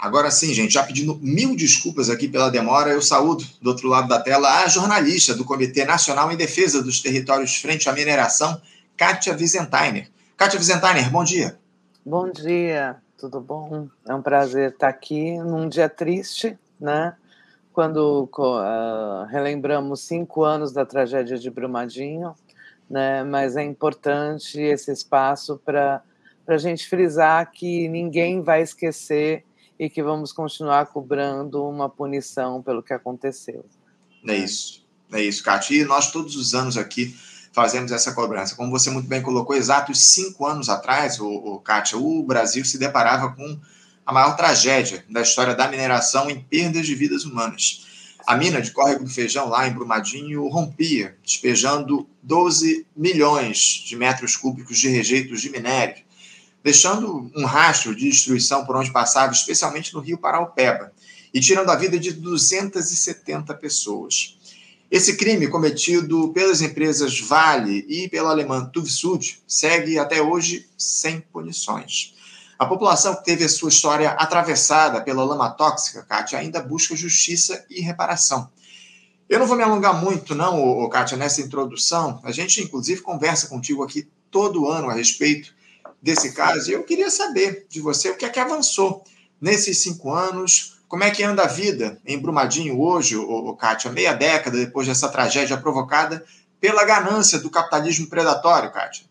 Agora sim, gente, já pedindo mil desculpas aqui pela demora, eu saúdo do outro lado da tela a jornalista do Comitê Nacional em Defesa dos Territórios Frente à Mineração, Kátia Wiesentheimer. Kátia Wiesentheimer, bom dia. Bom dia, tudo bom? É um prazer estar aqui num dia triste, né? Quando uh, relembramos cinco anos da tragédia de Brumadinho, né? Mas é importante esse espaço para a gente frisar que ninguém vai esquecer e que vamos continuar cobrando uma punição pelo que aconteceu. É isso, é isso, Kátia. E nós todos os anos aqui fazemos essa cobrança. Como você muito bem colocou, exatos cinco anos atrás, o, o Kátia, o Brasil se deparava com a maior tragédia da história da mineração em perdas de vidas humanas. A mina de Córrego do Feijão, lá em Brumadinho, rompia, despejando 12 milhões de metros cúbicos de rejeitos de minério deixando um rastro de destruição por onde passava, especialmente no rio Paraupeba, e tirando a vida de 270 pessoas. Esse crime, cometido pelas empresas Vale e pela alemã Tuvsud, segue até hoje sem punições. A população que teve a sua história atravessada pela lama tóxica, Kátia, ainda busca justiça e reparação. Eu não vou me alongar muito, não, Kátia, nessa introdução. A gente, inclusive, conversa contigo aqui todo ano a respeito desse caso. Eu queria saber de você o que é que avançou nesses cinco anos, como é que anda a vida em Brumadinho hoje, Kátia, meia década depois dessa tragédia provocada pela ganância do capitalismo predatório, Kátia?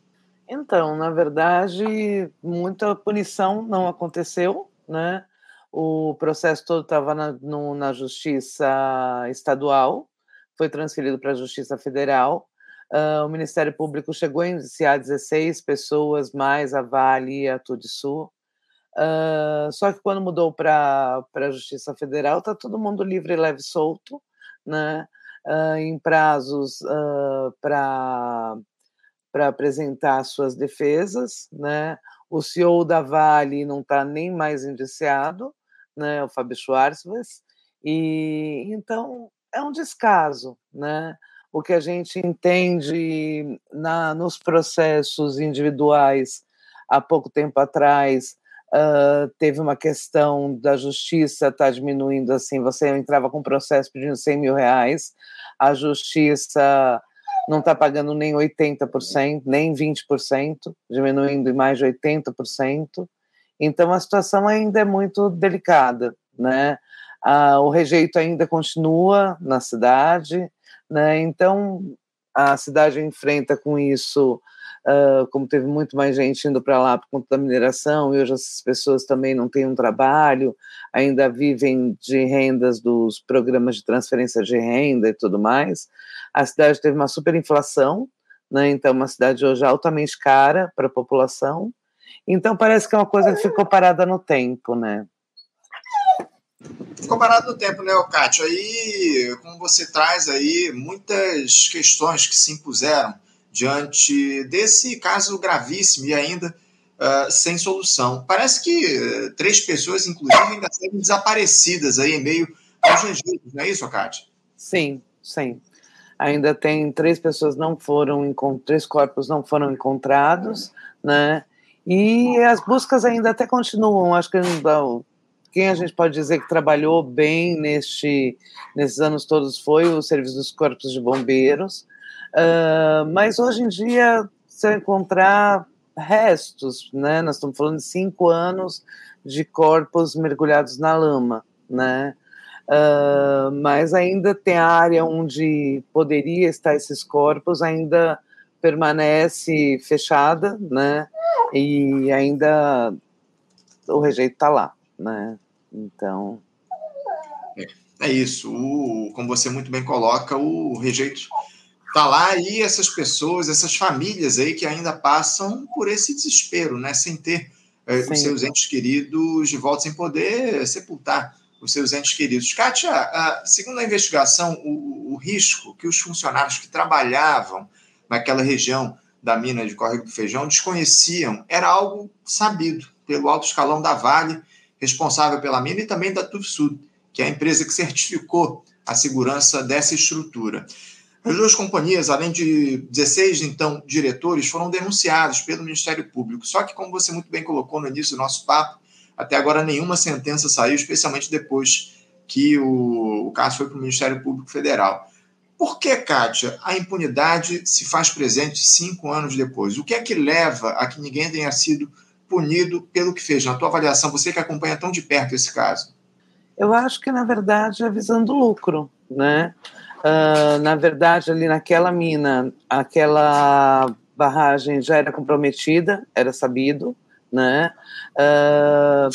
Então, na verdade, muita punição não aconteceu, né? O processo todo estava na, na justiça estadual, foi transferido para a justiça federal, Uh, o Ministério Público chegou a indiciar 16 pessoas, mais a Vale e a Tudisul. Uh, só que quando mudou para a Justiça Federal, está todo mundo livre, leve e solto, né? Uh, em prazos para apresentar suas defesas. Né? O CEO da Vale não está nem mais indiciado, né? o Fábio Schwartzwitz, e então é um descaso. Né? O que a gente entende na, nos processos individuais há pouco tempo atrás uh, teve uma questão da justiça está diminuindo assim você entrava com um processo pedindo 100 mil reais a justiça não está pagando nem 80%, nem 20%, diminuindo em mais de 80%. Então, a situação ainda é muito delicada, né? Ah, o rejeito ainda continua na cidade, né? Então, a cidade enfrenta com isso, uh, como teve muito mais gente indo para lá por conta da mineração, e hoje essas pessoas também não têm um trabalho, ainda vivem de rendas dos programas de transferência de renda e tudo mais. A cidade teve uma superinflação, né? então, uma cidade hoje altamente cara para a população. Então, parece que é uma coisa que ficou parada no tempo, né? Ficou parado no tempo, né, Cátia? Aí, como você traz aí, muitas questões que se impuseram diante desse caso gravíssimo e ainda uh, sem solução. Parece que uh, três pessoas, inclusive, ainda seguem desaparecidas aí em meio aos registros, não é isso, Cátia? Sim, sim. Ainda tem três pessoas não foram, três corpos não foram encontrados, né? E as buscas ainda até continuam. Acho que quem a gente pode dizer que trabalhou bem neste, nesses anos todos foi o Serviço dos Corpos de Bombeiros, uh, mas hoje em dia você encontrar restos, né? Nós estamos falando de cinco anos de corpos mergulhados na lama, né? Uh, mas ainda tem a área onde poderia estar esses corpos ainda permanece fechada, né? E ainda o rejeito está lá né? Então. É, é isso. O, como você muito bem coloca, o rejeito está lá e essas pessoas, essas famílias aí que ainda passam por esse desespero, né? Sem ter é, os seus entes queridos de volta, sem poder sepultar os seus entes queridos. Kátia, a, segundo a investigação, o, o, risco que os funcionários que trabalhavam naquela região da mina de Córrego do Feijão desconheciam era algo sabido pelo alto escalão da Vale responsável pela mina, e também da Tufsud, que é a empresa que certificou a segurança dessa estrutura. As duas companhias, além de 16, então, diretores, foram denunciados pelo Ministério Público. Só que, como você muito bem colocou no início do nosso papo, Até agora, nenhuma sentença saiu, especialmente depois que o, o caso foi para o Ministério Público Federal. Por que, Kátia, a impunidade se faz presente cinco anos depois? O que é que leva a que ninguém tenha sido punido pelo que fez? Na tua avaliação, você que acompanha tão de perto esse caso. Eu acho que, na verdade, é visando lucro, né? Uh, na verdade, ali naquela mina, aquela barragem já era comprometida, era sabido, né? Uh,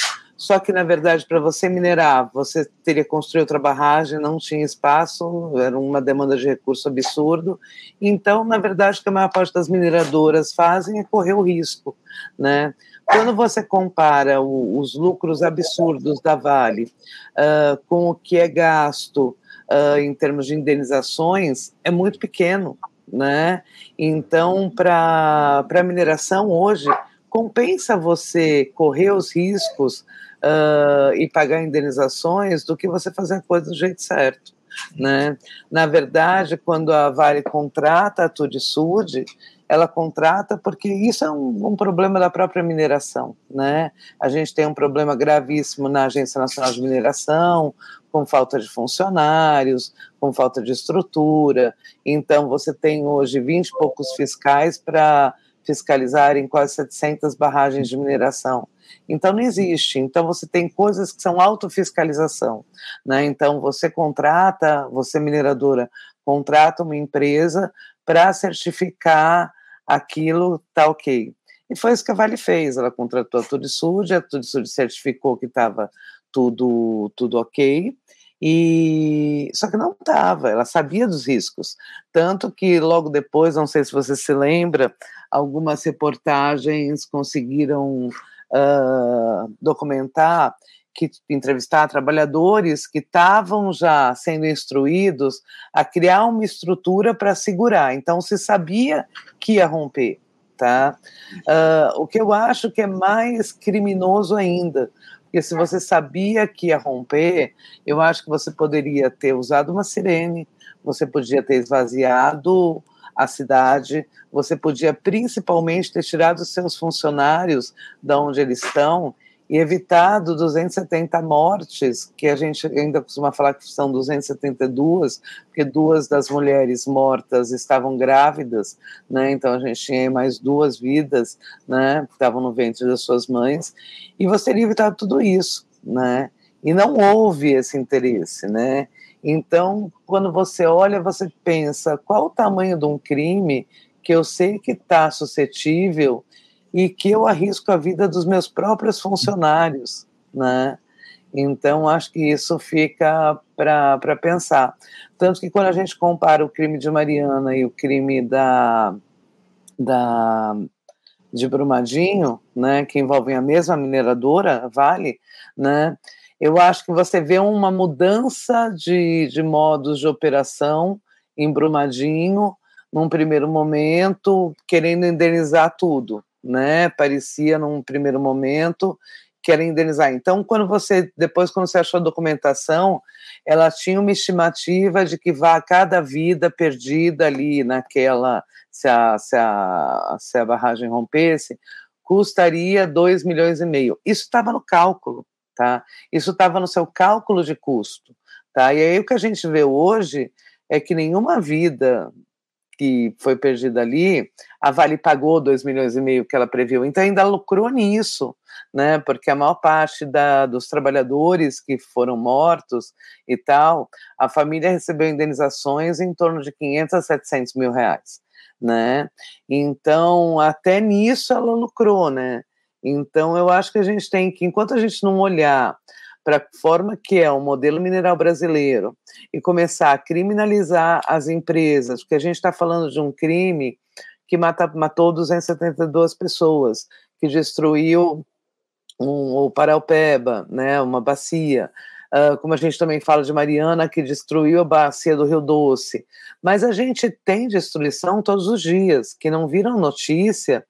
só que, na verdade, para você minerar, você teria que construir outra barragem, não tinha espaço, era uma demanda de recurso absurdo. Então, na verdade, o que a maior parte das mineradoras fazem é correr o risco, né? Quando você compara o, os lucros absurdos da Vale uh, com o que é gasto uh, em termos de indenizações, é muito pequeno, né? Então, para a mineração hoje, compensa você correr os riscos uh, e pagar indenizações do que você fazer a coisa do jeito certo. Né? Na verdade, quando a Vale contrata a Turisud, ela contrata porque isso é um, um, problema da própria mineração, né? A gente tem um problema gravíssimo na Agência Nacional de Mineração, com falta de funcionários, com falta de estrutura. Então, você tem hoje 20 e poucos fiscais para fiscalizar em quase 700 barragens de mineração. Então não existe. Então você tem coisas que são autofiscalização, né? Então você contrata, você mineradora contrata uma empresa para certificar aquilo tá ok. E foi isso que a Vale fez. Ela contratou a Turisud, a Turisud certificou que estava tudo tudo ok. E só que não estava, ela sabia dos riscos. Tanto que logo depois, não sei se você se lembra, algumas reportagens conseguiram uh, documentar, que entrevistar trabalhadores que estavam já sendo instruídos a criar uma estrutura para segurar. Então, se sabia que ia romper, tá? Uh, o que eu acho que é mais criminoso ainda, porque se você sabia que ia romper, eu acho que você poderia ter usado uma sirene, você podia ter esvaziado a cidade, você podia principalmente ter tirado os seus funcionários da onde eles estão e evitado 270 mortes, que a gente ainda costuma falar que são 272, porque duas das mulheres mortas estavam grávidas, né? Então a gente tinha mais duas vidas, né? Que estavam no ventre das suas mães, e você teria evitado tudo isso, né? E não houve esse interesse, né? Então, quando você olha, você pensa qual o tamanho de um crime que eu sei que está suscetível e que eu arrisco a vida dos meus próprios funcionários, né? Então, acho que isso fica para pensar. Tanto que quando a gente compara o crime de Mariana e o crime da, da de Brumadinho, né, que envolvem a mesma mineradora, Vale, né, eu acho que você vê uma mudança de, de modos de operação em Brumadinho, num primeiro momento, querendo indenizar tudo, né? Parecia num primeiro momento querer indenizar. Então, quando você depois quando você achou a documentação, ela tinha uma estimativa de que vá cada vida perdida ali naquela se a, se a, se a barragem rompesse, custaria 2 milhões e meio. Isso estava no cálculo tá? Isso estava no seu cálculo de custo, tá? E aí o que a gente vê hoje é que nenhuma vida que foi perdida ali, a Vale pagou 2 milhões e meio que ela previu, então ainda lucrou nisso, né? Porque a maior parte da, dos trabalhadores que foram mortos e tal, a família recebeu indenizações em torno de 500 a 700 mil reais, né? Então, até nisso ela lucrou, né? Então, eu acho que a gente tem que, enquanto a gente não olhar para a forma que é o modelo mineral brasileiro e começar a criminalizar as empresas, porque a gente está falando de um crime que mata, matou 272 pessoas, que destruiu um, o Paraupeba, né, uma bacia, uh, como a gente também fala de Mariana, que destruiu a bacia do Rio Doce. Mas a gente tem destruição todos os dias, que não viram notícia,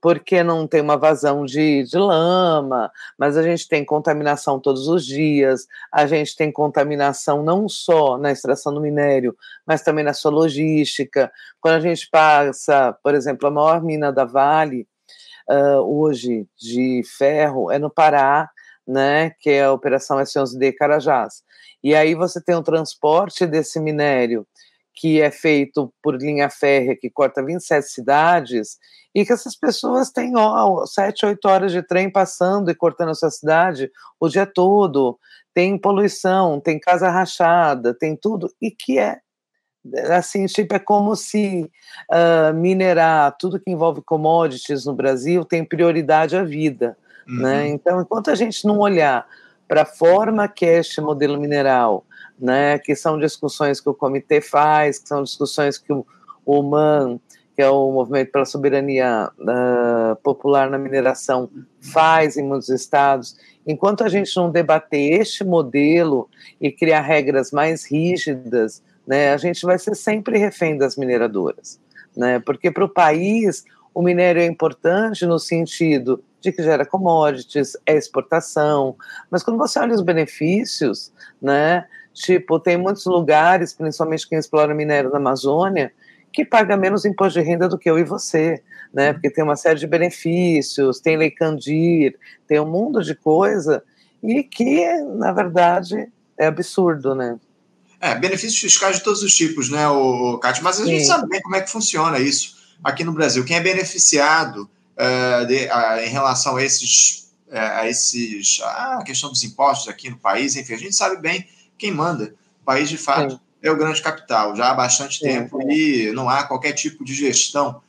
porque não tem uma vazão de, de lama, mas a gente tem contaminação todos os dias, a gente tem contaminação não só na extração do minério, mas também na sua logística. Quando a gente passa, por exemplo, a maior mina da Vale, uh, hoje, de ferro, é no Pará, né, que é a Operação S11D Carajás. E aí você tem o transporte desse minério que é feito por linha férrea que corta 27 cidades e que essas pessoas têm ó, 7, 8 horas de trem passando e cortando a sua cidade o dia todo. Tem poluição, tem casa rachada, tem tudo, e que é assim, tipo, é como se uh, minerar tudo que envolve commodities no Brasil tem prioridade à vida, né? uhum. né? Então, enquanto a gente não olhar para a forma que é este modelo mineral, né, que são discussões que o comitê faz, que são discussões que o, MAN, que é o Movimento pela Soberania uh, Popular na Mineração, faz em muitos estados. Enquanto a gente não debater este modelo e criar regras mais rígidas, né, a gente vai ser sempre refém das mineradoras. Né, porque para o país o minério é importante no sentido de que gera commodities, é exportação, mas quando você olha os benefícios, né, tipo, tem muitos lugares, principalmente quem explora minério na Amazônia, que paga menos imposto de renda do que eu e você, né, porque tem uma série de benefícios, tem lei Candir, tem um mundo de coisa, e que, na verdade, é absurdo, né. É, benefícios fiscais de todos os tipos, né, o Cátia? Mas a gente Sim. sabe bem como é que funciona isso aqui no Brasil. Quem é beneficiado uh, de, uh, em relação a esses, uh, a esses, a questão dos impostos aqui no país, enfim, a gente sabe bem quem manda. O país, de fato, Sim. é o grande capital, já há bastante Sim. tempo, e não há qualquer tipo de gestão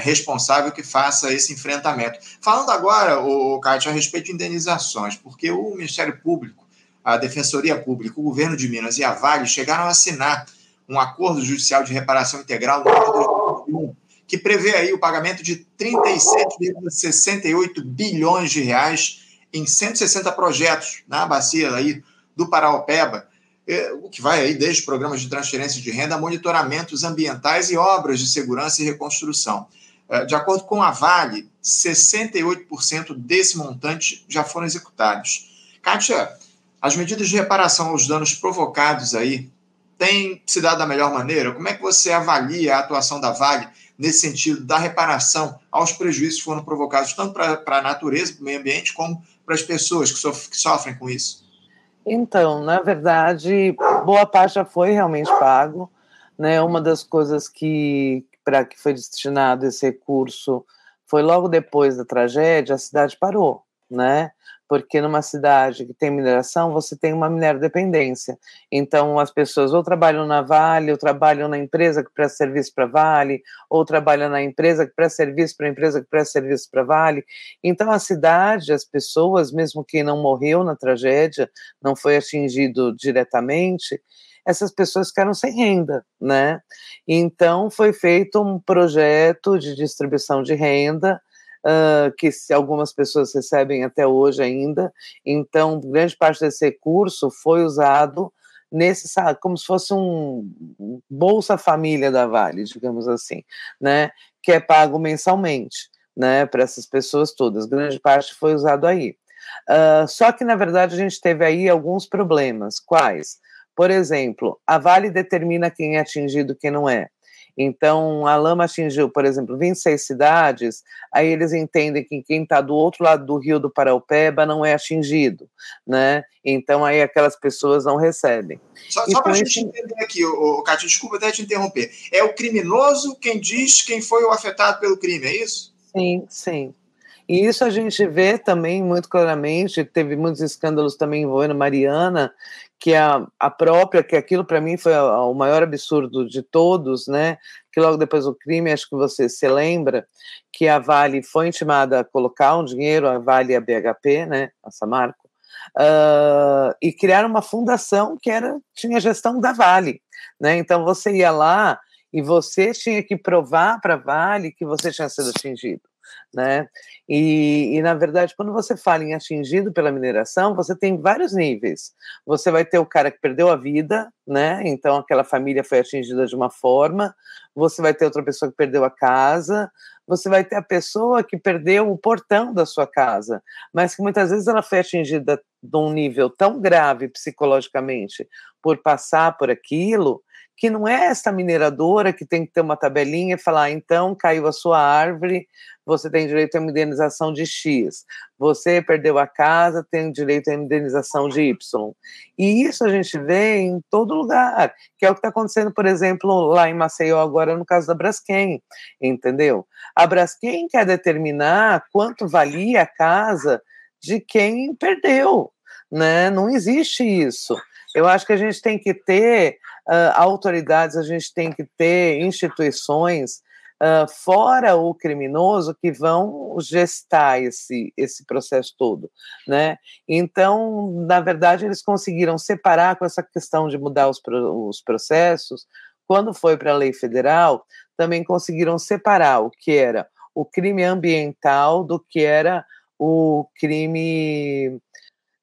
responsável que faça esse enfrentamento. Falando agora, o Cátia, a respeito de indenizações, porque o Ministério Público, a Defensoria Pública, o governo de Minas e a Vale chegaram a assinar um acordo judicial de reparação integral no ano de 2021 que prevê aí o pagamento de 37,68 bilhões de reais em 160 projetos na bacia aí do Paraopeba, é, o que vai aí desde programas de transferência de renda, monitoramentos ambientais e obras de segurança e reconstrução. É, de acordo com a Vale, 68% desse montante já foram executados. Kátia, as medidas de reparação aos danos provocados aí têm se dado da melhor maneira? Como é que você avalia a atuação da Vale nesse sentido da reparação aos prejuízos que foram provocados tanto para a natureza, para o meio ambiente, como para as pessoas que, sof que sofrem com isso? Então, na verdade, boa parte já foi realmente pago. Né? Uma das coisas que para que foi destinado esse recurso foi logo depois da tragédia, a cidade parou, né? Porque numa cidade que tem mineração, você tem uma minerodependência. Então, as pessoas ou trabalham na Vale, ou trabalham na empresa que presta serviço para Vale, ou trabalham na empresa que presta serviço para a empresa que presta serviço para Vale. Então, a cidade, as pessoas, mesmo quem não morreu na tragédia, não foi atingido diretamente, essas pessoas ficaram sem renda, né? Então, foi feito um projeto de distribuição de renda uh, que se algumas pessoas recebem até hoje ainda. Então, grande parte desse recurso foi usado nesse, como se fosse um Bolsa Família da Vale, digamos assim, né? Que é pago mensalmente, né? Para essas pessoas todas. Grande parte foi usado aí. Uh, só que, na verdade, a gente teve aí alguns problemas. Quais? Por exemplo, a Vale determina quem é atingido quem não é. Então, a lama atingiu, por exemplo, 26 cidades, aí eles entendem que quem está do outro lado do rio do Paraupeba não é atingido, né? Então, aí aquelas pessoas não recebem. Só, só para a gente entender aqui, o, Cátia, desculpa até te interromper. É o criminoso quem diz quem foi o afetado pelo crime, é isso? Sim, sim. E isso a gente vê também muito claramente, teve muitos escândalos também envolvendo Mariana, que a, a própria, que aquilo para mim foi a, o maior absurdo de todos, né? Que logo depois do crime, acho que você se lembra, que a Vale foi intimada a colocar um dinheiro, a Vale e a BHP, né? A Samarco, uh, e criaram uma fundação que era tinha gestão da Vale, né? Então você ia lá e você tinha que provar para a Vale que você tinha sido atingido né? E, e, na verdade, quando você fala em atingido pela mineração, você tem vários níveis. Você vai ter o cara que perdeu a vida, né? Então aquela família foi atingida de uma forma. Você vai ter outra pessoa que perdeu a casa. Você vai ter a pessoa que perdeu o portão da sua casa, mas que muitas vezes ela foi atingida de um nível tão grave psicologicamente por passar por aquilo que não é essa mineradora que tem que ter uma tabelinha e falar, então caiu a sua árvore, você tem direito a uma indenização de X. Você perdeu a casa, tem direito a indenização de Y. E isso a gente vê em todo lugar, que é o que está acontecendo, por exemplo, lá em Maceió agora no caso da Braskem, entendeu? A Braskem quer determinar quanto valia a casa de quem perdeu, né? Não existe isso. Eu acho que a gente tem que ter uh, autoridades, a gente tem que ter instituições uh, fora o criminoso que vão gestar esse, esse processo todo, né? Então, na verdade, eles conseguiram separar com essa questão de mudar os, os processos. Quando foi para a lei federal, também conseguiram separar o que era o crime ambiental do que era o crime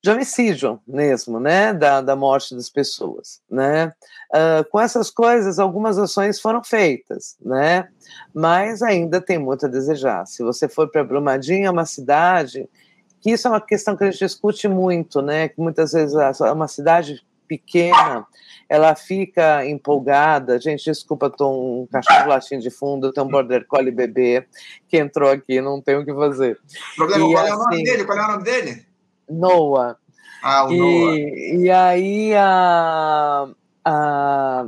de homicídio mesmo, né, da, da morte das pessoas, né. Uh, com essas coisas, algumas ações foram feitas, né, mas ainda tem muito a desejar. Se você for para Brumadinho, é uma cidade que isso é uma questão que a gente discute muito, né, que muitas vezes é uma cidade pequena, ela fica empolgada. Gente, desculpa, tô um cachorro latindo de fundo, tem um border collie bebê que entrou aqui, não tem o que fazer. Problema, e, qual é o nome assim dele? Qual é o nome dele? Noah. Ah, o e, Noah. E aí a, a.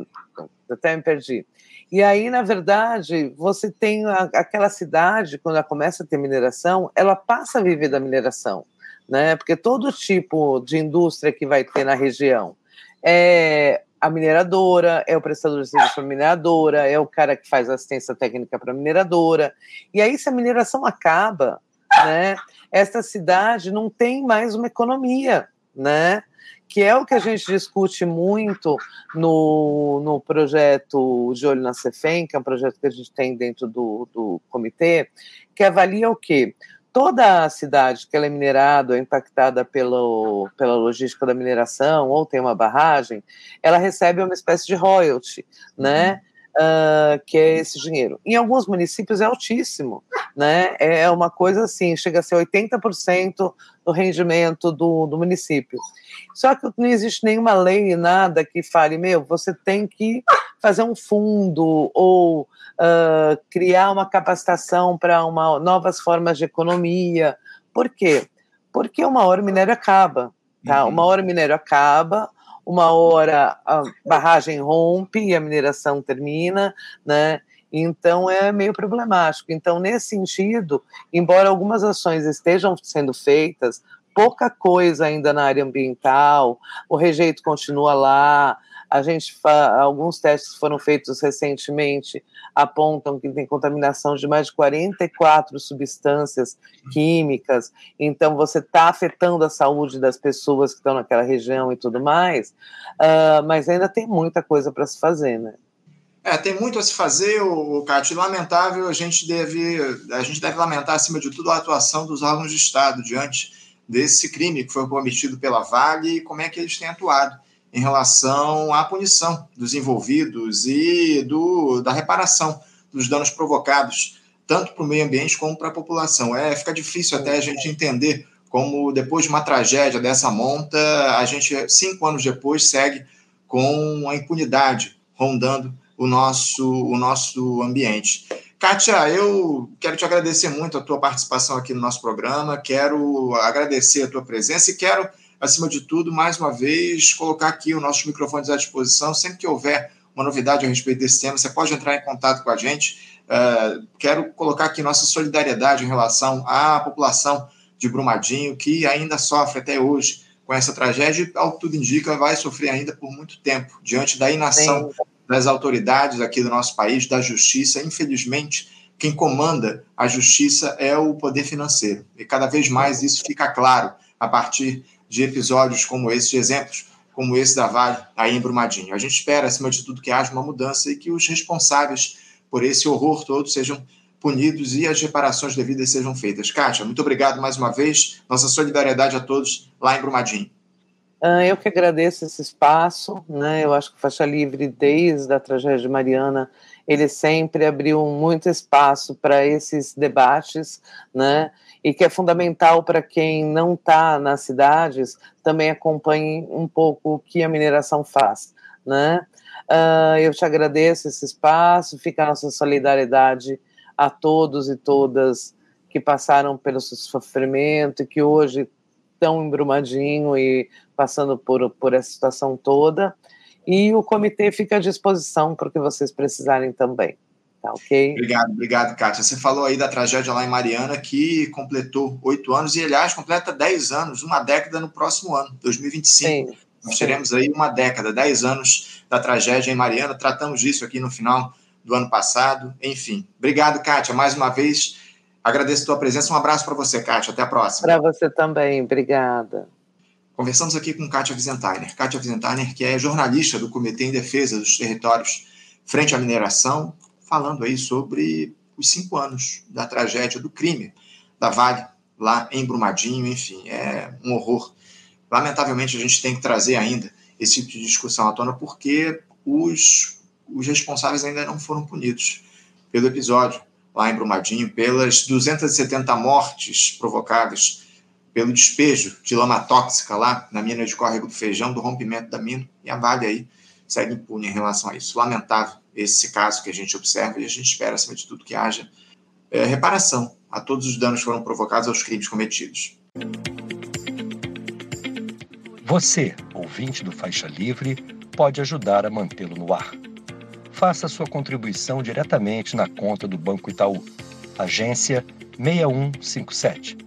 Até me perdi. E aí, na verdade, você tem a, aquela cidade, quando ela começa a ter mineração, ela passa a viver da mineração, né? Porque todo tipo de indústria que vai ter na região é a mineradora, é o prestador de serviço para a mineradora, é o cara que faz assistência técnica para a mineradora. E aí, se a mineração acaba, né? Esta cidade não tem mais uma economia, né? Que é o que a gente discute muito no, no projeto de Olho na Cefem, que é um projeto que a gente tem dentro do, do comitê, que avalia o quê? toda a cidade que ela é minerada, é impactada pelo, pela logística da mineração, ou tem uma barragem, ela recebe uma espécie de royalty, né? Uhum uh, que é esse dinheiro. Em alguns municípios é altíssimo, né? É uma coisa assim, chega a ser 80% do rendimento do, do município. Só que não existe nenhuma lei, nada que fale, meu, você tem que fazer um fundo ou uh, criar uma capacitação para novas formas de economia. Por quê? Porque uma hora o minério acaba, tá? Uhum. Uma hora o minério acaba, uma hora a barragem rompe e a mineração termina, né? Então é meio problemático. Então, nesse sentido, embora algumas ações estejam sendo feitas, pouca coisa ainda na área ambiental, o rejeito continua lá, a gente alguns testes foram feitos recentemente apontam que tem contaminação de mais de 44 substâncias químicas. Então você está afetando a saúde das pessoas que estão naquela região e tudo mais. Uh, mas ainda tem muita coisa para se fazer, né? É, tem muito a se fazer, o Cátia. Lamentável, a gente deve a gente deve lamentar acima de tudo a atuação dos órgãos de Estado diante desse crime que foi cometido pela Vale e como é que eles têm atuado em relação à punição dos envolvidos e do, da reparação dos danos provocados, tanto para o meio ambiente como para a população. É, fica difícil até a gente entender como, depois de uma tragédia dessa monta, a gente, cinco anos depois, segue com a impunidade rondando o nosso, o nosso ambiente. Kátia, eu quero te agradecer muito a tua participação aqui no nosso programa, quero agradecer a tua presença e quero acima de tudo, mais uma vez, colocar aqui os nossos microfones à disposição. Sempre que houver uma novidade a respeito desse tema, você pode entrar em contato com a gente. Uh, quero colocar aqui nossa solidariedade em relação à população de Brumadinho, que ainda sofre até hoje com essa tragédia e, ao que tudo indica, vai sofrer ainda por muito tempo, diante da inação Sim. das autoridades aqui do nosso país, da justiça. Infelizmente, quem comanda a justiça é o poder financeiro. E cada vez mais isso fica claro a partir de episódios como esse, de exemplos como esse da Vale, aí em Brumadinho. A gente espera, acima de tudo, que haja uma mudança e que os responsáveis por esse horror todo sejam punidos e as reparações devidas sejam feitas. Kátia, muito obrigado mais uma vez. Nossa solidariedade a todos lá em Brumadinho. Ah, eu que agradeço esse espaço, né? Eu acho que Faixa Livre, desde a tragédia de Mariana, ele sempre abriu muito espaço para esses debates, né? e que é fundamental para quem não está nas cidades também acompanhe um pouco o que a mineração faz, né? Uh, eu te agradeço esse espaço, fica a nossa solidariedade a todos e todas que passaram pelo sofrimento e que hoje estão em Brumadinho e passando por, por essa situação toda. E o comitê fica à disposição para o que vocês precisarem também. Tá ok? Obrigado, obrigado, Kátia. Você falou aí da tragédia lá em Mariana, que completou oito anos e, aliás, completa dez anos, uma década no próximo ano, 2025. Sim, Nós teremos aí uma década, dez anos da tragédia em Mariana. Tratamos disso aqui no final do ano passado. Enfim, obrigado, Kátia, mais uma vez. Agradeço a tua presença. Um abraço para você, Kátia. Até a próxima. Para você também. Obrigada. Conversamos aqui com Kátia Wiesentheimer. Kátia Wiesentheimer, que é jornalista do Comitê em Defesa dos Territórios Frente à Mineração, falando aí sobre os cinco anos da tragédia do crime da Vale, lá em Brumadinho, enfim, é um horror. Lamentavelmente, a gente tem que trazer ainda esse tipo de discussão à tona, porque os, os responsáveis ainda não foram punidos pelo episódio lá em Brumadinho, pelas 270 mortes provocadas pelo despejo de lama tóxica lá na mina de córrego do feijão, do rompimento da mina, e a Vale aí segue impune em relação a isso. Lamentável esse caso que a gente observa e a gente espera, acima de tudo, que haja é, reparação a todos os danos que foram provocados aos crimes cometidos. Você, ouvinte do Faixa Livre, pode ajudar a mantê-lo no ar. Faça sua contribuição diretamente na conta do Banco Itaú, agência 6157,